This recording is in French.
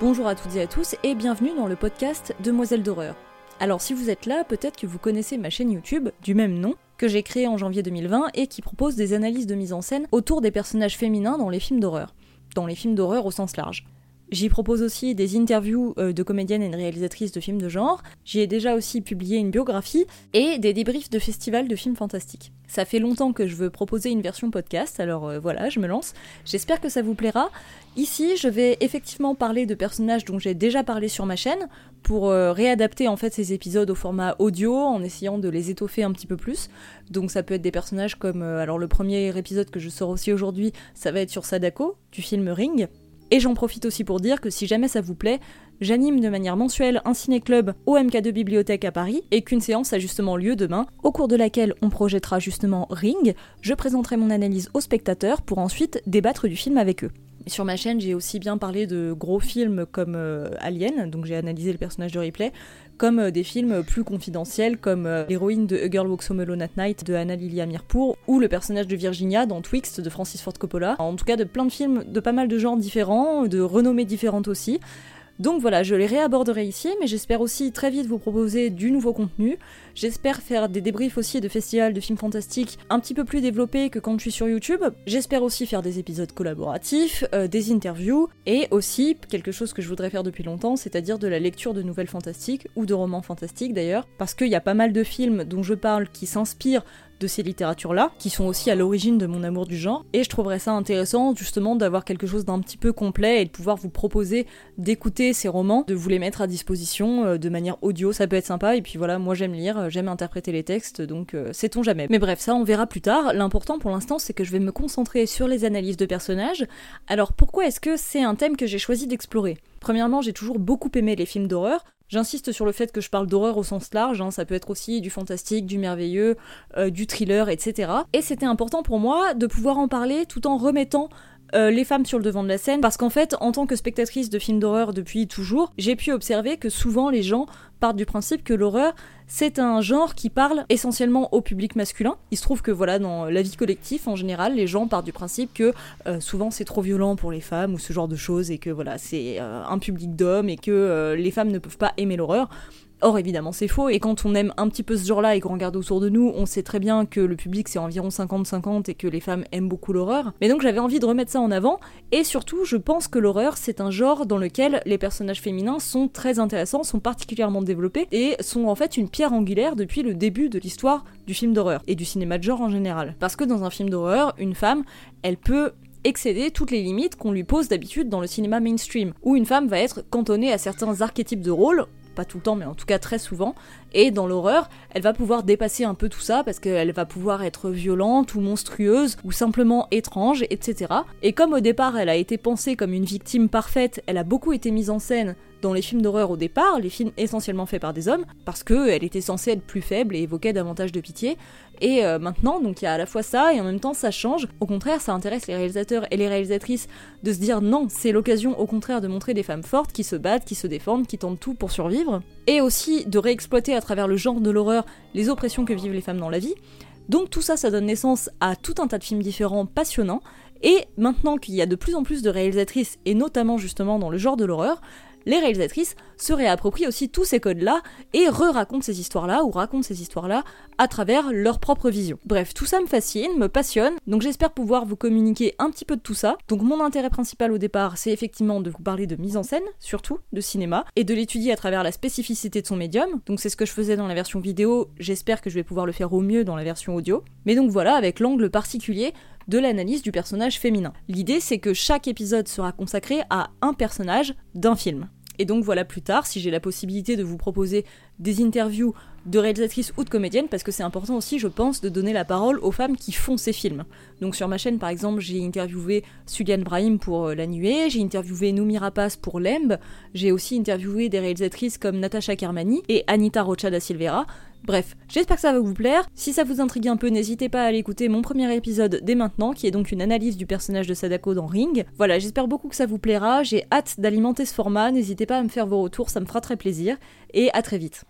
Bonjour à toutes et à tous et bienvenue dans le podcast Demoiselle d'horreur. Alors si vous êtes là, peut-être que vous connaissez ma chaîne YouTube du même nom que j'ai créée en janvier 2020 et qui propose des analyses de mise en scène autour des personnages féminins dans les films d'horreur. Dans les films d'horreur au sens large. J'y propose aussi des interviews euh, de comédiennes et de réalisatrices de films de genre. J'y ai déjà aussi publié une biographie et des débriefs de festivals de films fantastiques. Ça fait longtemps que je veux proposer une version podcast, alors euh, voilà, je me lance. J'espère que ça vous plaira. Ici, je vais effectivement parler de personnages dont j'ai déjà parlé sur ma chaîne pour euh, réadapter en fait ces épisodes au format audio en essayant de les étoffer un petit peu plus. Donc ça peut être des personnages comme alors le premier épisode que je sors aussi aujourd'hui, ça va être sur Sadako du film Ring. Et j'en profite aussi pour dire que si jamais ça vous plaît, j'anime de manière mensuelle un ciné-club au MK2 Bibliothèque à Paris et qu'une séance a justement lieu demain, au cours de laquelle on projettera justement Ring, je présenterai mon analyse aux spectateurs pour ensuite débattre du film avec eux. Sur ma chaîne, j'ai aussi bien parlé de gros films comme euh, Alien, donc j'ai analysé le personnage de Ripley, comme euh, des films plus confidentiels comme euh, l'héroïne de A Girl Walks Home Alone at Night de Anna Lilia Mirpour ou le personnage de Virginia dans Twixt de Francis Ford Coppola. En tout cas, de plein de films de pas mal de genres différents, de renommées différentes aussi. Donc voilà, je les réaborderai ici, mais j'espère aussi très vite vous proposer du nouveau contenu. J'espère faire des débriefs aussi de festivals de films fantastiques un petit peu plus développés que quand je suis sur YouTube. J'espère aussi faire des épisodes collaboratifs, euh, des interviews, et aussi quelque chose que je voudrais faire depuis longtemps, c'est-à-dire de la lecture de nouvelles fantastiques, ou de romans fantastiques d'ailleurs, parce qu'il y a pas mal de films dont je parle qui s'inspirent de ces littératures-là, qui sont aussi à l'origine de mon amour du genre, et je trouverais ça intéressant justement d'avoir quelque chose d'un petit peu complet et de pouvoir vous proposer d'écouter ces romans, de vous les mettre à disposition euh, de manière audio, ça peut être sympa, et puis voilà, moi j'aime lire, j'aime interpréter les textes, donc euh, sait-on jamais. Mais bref, ça on verra plus tard, l'important pour l'instant c'est que je vais me concentrer sur les analyses de personnages. Alors pourquoi est-ce que c'est un thème que j'ai choisi d'explorer? Premièrement, j'ai toujours beaucoup aimé les films d'horreur, J'insiste sur le fait que je parle d'horreur au sens large, hein, ça peut être aussi du fantastique, du merveilleux, euh, du thriller, etc. Et c'était important pour moi de pouvoir en parler tout en remettant euh, les femmes sur le devant de la scène, parce qu'en fait, en tant que spectatrice de films d'horreur depuis toujours, j'ai pu observer que souvent les gens partent du principe que l'horreur, c'est un genre qui parle essentiellement au public masculin. Il se trouve que voilà, dans la vie collective en général, les gens partent du principe que euh, souvent c'est trop violent pour les femmes ou ce genre de choses et que voilà, c'est euh, un public d'hommes et que les femmes ne peuvent pas aimer l'horreur. Or évidemment c'est faux, et quand on aime un petit peu ce genre-là et qu'on regarde autour de nous, on sait très bien que le public c'est environ 50-50 et que les femmes aiment beaucoup l'horreur. Mais donc j'avais envie de remettre ça en avant, et surtout je pense que l'horreur c'est un genre dans lequel les personnages féminins sont très intéressants, sont particulièrement développés, et sont en fait une pierre angulaire depuis le début de l'histoire du film d'horreur, et du cinéma de genre en général. Parce que dans un film d'horreur, une femme, elle peut excéder toutes les limites qu'on lui pose d'habitude dans le cinéma mainstream, où une femme va être cantonnée à certains archétypes de rôle, tout le temps, mais en tout cas très souvent. Et dans l'horreur, elle va pouvoir dépasser un peu tout ça parce qu'elle va pouvoir être violente ou monstrueuse ou simplement étrange, etc. Et comme au départ elle a été pensée comme une victime parfaite, elle a beaucoup été mise en scène dans les films d'horreur au départ, les films essentiellement faits par des hommes, parce qu'elle était censée être plus faible et évoquait davantage de pitié. Et euh, maintenant, donc il y a à la fois ça et en même temps ça change. Au contraire, ça intéresse les réalisateurs et les réalisatrices de se dire non, c'est l'occasion au contraire de montrer des femmes fortes qui se battent, qui se défendent, qui tentent tout pour survivre. Et aussi de réexploiter à travers le genre de l'horreur les oppressions que vivent les femmes dans la vie. Donc tout ça, ça donne naissance à tout un tas de films différents passionnants. Et maintenant qu'il y a de plus en plus de réalisatrices, et notamment justement dans le genre de l'horreur, les réalisatrices se réapproprient aussi tous ces codes-là et re-racontent ces histoires-là ou racontent ces histoires-là à travers leur propre vision. Bref, tout ça me fascine, me passionne, donc j'espère pouvoir vous communiquer un petit peu de tout ça. Donc mon intérêt principal au départ, c'est effectivement de vous parler de mise en scène, surtout de cinéma, et de l'étudier à travers la spécificité de son médium. Donc c'est ce que je faisais dans la version vidéo, j'espère que je vais pouvoir le faire au mieux dans la version audio. Mais donc voilà, avec l'angle particulier de l'analyse du personnage féminin. L'idée c'est que chaque épisode sera consacré à un personnage d'un film. Et donc voilà plus tard, si j'ai la possibilité de vous proposer des interviews de réalisatrices ou de comédiennes, parce que c'est important aussi, je pense, de donner la parole aux femmes qui font ces films. Donc sur ma chaîne, par exemple, j'ai interviewé Sulian Brahim pour euh, La Nuée, j'ai interviewé Noumi Rapace pour Lemb, j'ai aussi interviewé des réalisatrices comme Natasha Kermani et Anita Rocha da Silveira, Bref, j'espère que ça va vous plaire. Si ça vous intrigue un peu, n'hésitez pas à aller écouter mon premier épisode dès maintenant, qui est donc une analyse du personnage de Sadako dans Ring. Voilà, j'espère beaucoup que ça vous plaira. J'ai hâte d'alimenter ce format. N'hésitez pas à me faire vos retours, ça me fera très plaisir. Et à très vite.